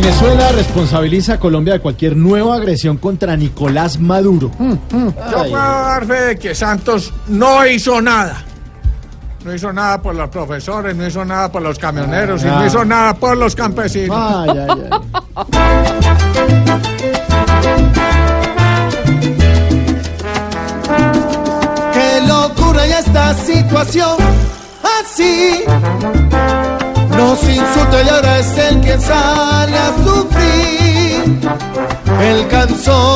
Venezuela responsabiliza a Colombia de cualquier nueva agresión contra Nicolás Maduro. Yo puedo dar fe de que Santos no hizo nada. No hizo nada por los profesores, no hizo nada por los camioneros y Ah. no hizo nada por los campesinos. Ay, ay, ay. Qué locura ya esta situación. Así y ahora es el que sale a sufrir. El canzón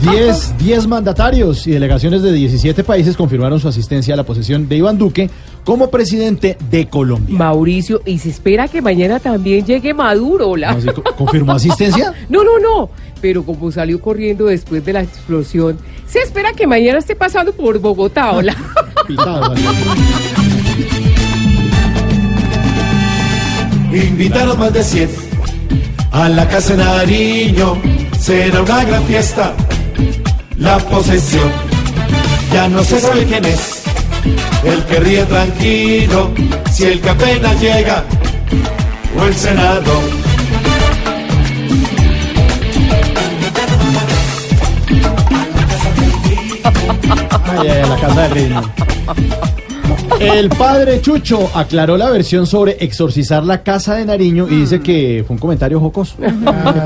Diez, diez mandatarios y delegaciones de 17 países confirmaron su asistencia a la posesión de Iván Duque como presidente de Colombia. Mauricio, y se espera que mañana también llegue Maduro, la. ¿Cómo así? ¿Co- ¿Confirmó asistencia? No, no, no. Pero como salió corriendo después de la explosión, se espera que mañana esté pasando por Bogotá, hola. Pitado. Invitaron más de 100 a la casa de Nariño. Será una gran fiesta. La posesión ya no se sabe quién es. El que ríe tranquilo si el que apenas llega o el Senado. Ay, la casa. El padre Chucho aclaró la versión sobre exorcizar la casa de Nariño y dice que fue un comentario jocoso.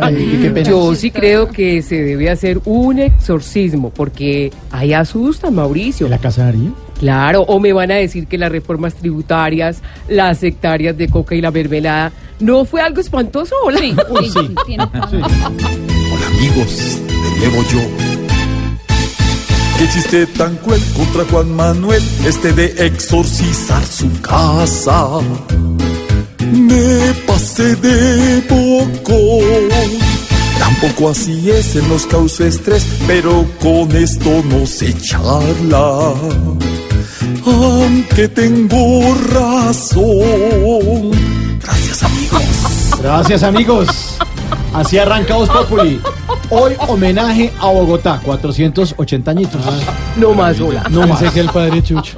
Ay, qué pena. Yo sí creo que se debe hacer un exorcismo, porque ahí asustan, Mauricio. ¿La casa de Nariño? Claro, o me van a decir que las reformas tributarias, las hectáreas de coca y la mermelada, ¿no fue algo espantoso? Hola. Uy, sí. Sí. Hola amigos, te llevo yo. Qué chiste tan cruel contra Juan Manuel, este de exorcizar su casa. Me pasé de poco. Tampoco así es, él nos causa estrés, pero con esto no se charla. Aunque tengo razón. Gracias amigos. Gracias, amigos. Así arranca Voz Populi. Hoy homenaje a Bogotá, 480 añitos. No más, hola. no más. que el padre Chucho.